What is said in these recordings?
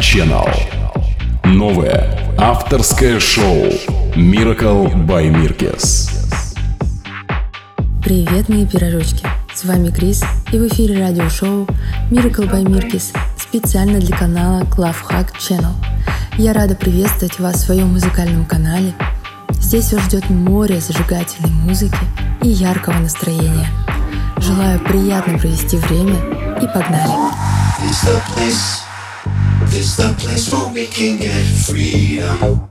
Channel. Новое авторское шоу Miracle by Mirkes. Привет, мои пирожочки! С вами Крис, и в эфире радиошоу Miracle by Mirkes специально для канала Главхак Channel. Я рада приветствовать вас в своем музыкальном канале. Здесь вас ждет море зажигательной музыки и яркого настроения. Желаю приятно провести время и погнали! It's the place It's the place where we can get freedom.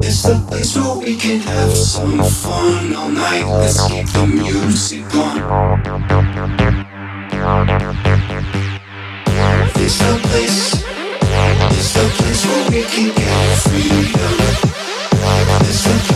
It's the place where we can have some fun all night. Let's keep the music on. It's the place. It's the place where we can get freedom. It's the place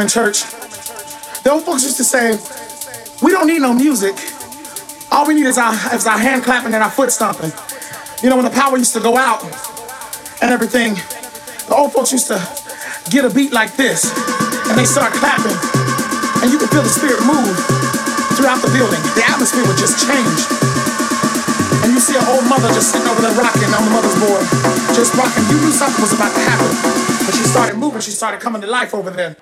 In church, the old folks used to say, we don't need no music. All we need is our, is our hand clapping and our foot stomping. You know, when the power used to go out and everything, the old folks used to get a beat like this, and they start clapping, and you could feel the spirit move throughout the building. The atmosphere would just change. And you see an old mother just sitting over there rocking on the mother's board, just rocking. You knew something was about to happen. But she started moving, she started coming to life over there.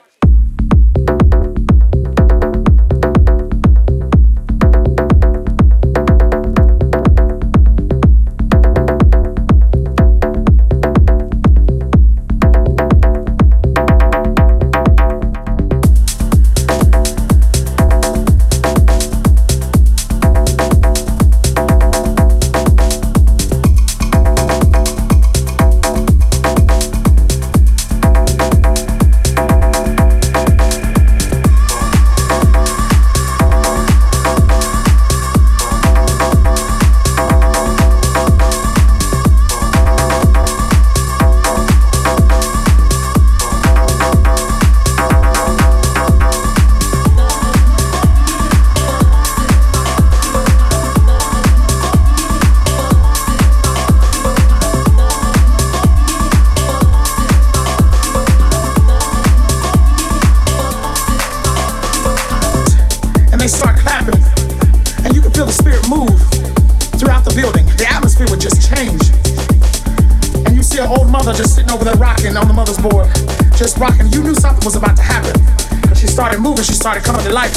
Life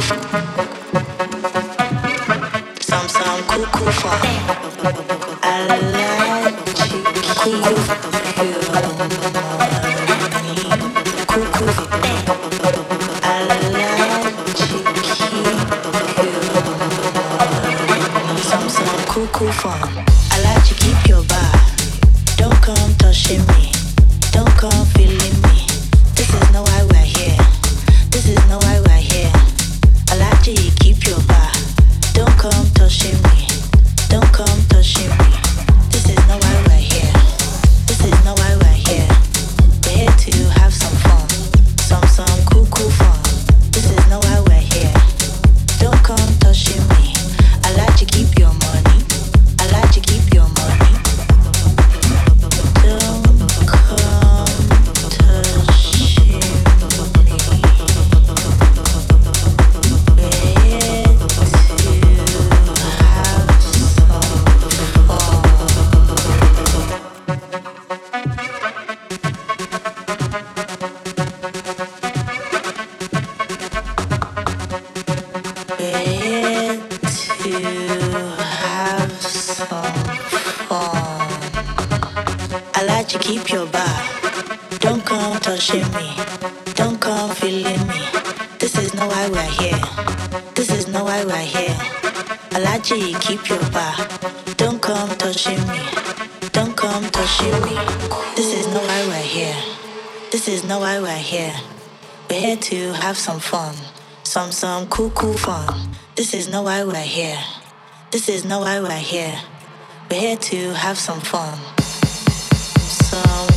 Thank you. Cool, cool fun. This is no why we're here. This is no why we're here. We're here to have some fun. Some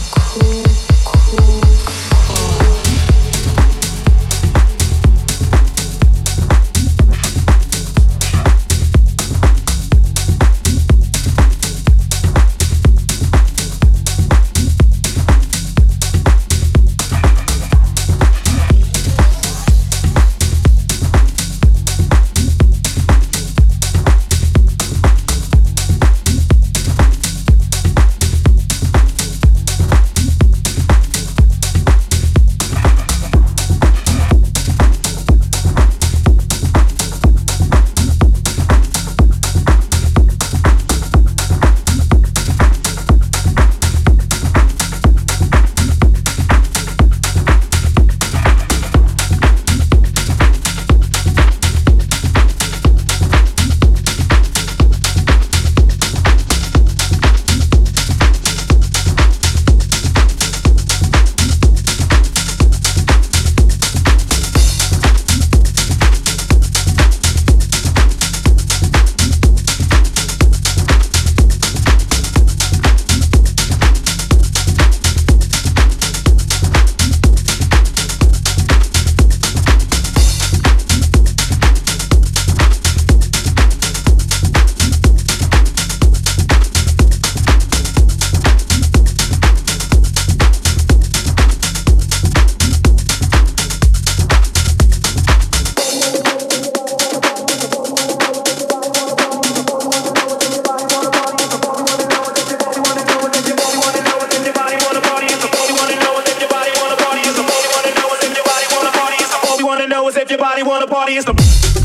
wanna party, it's the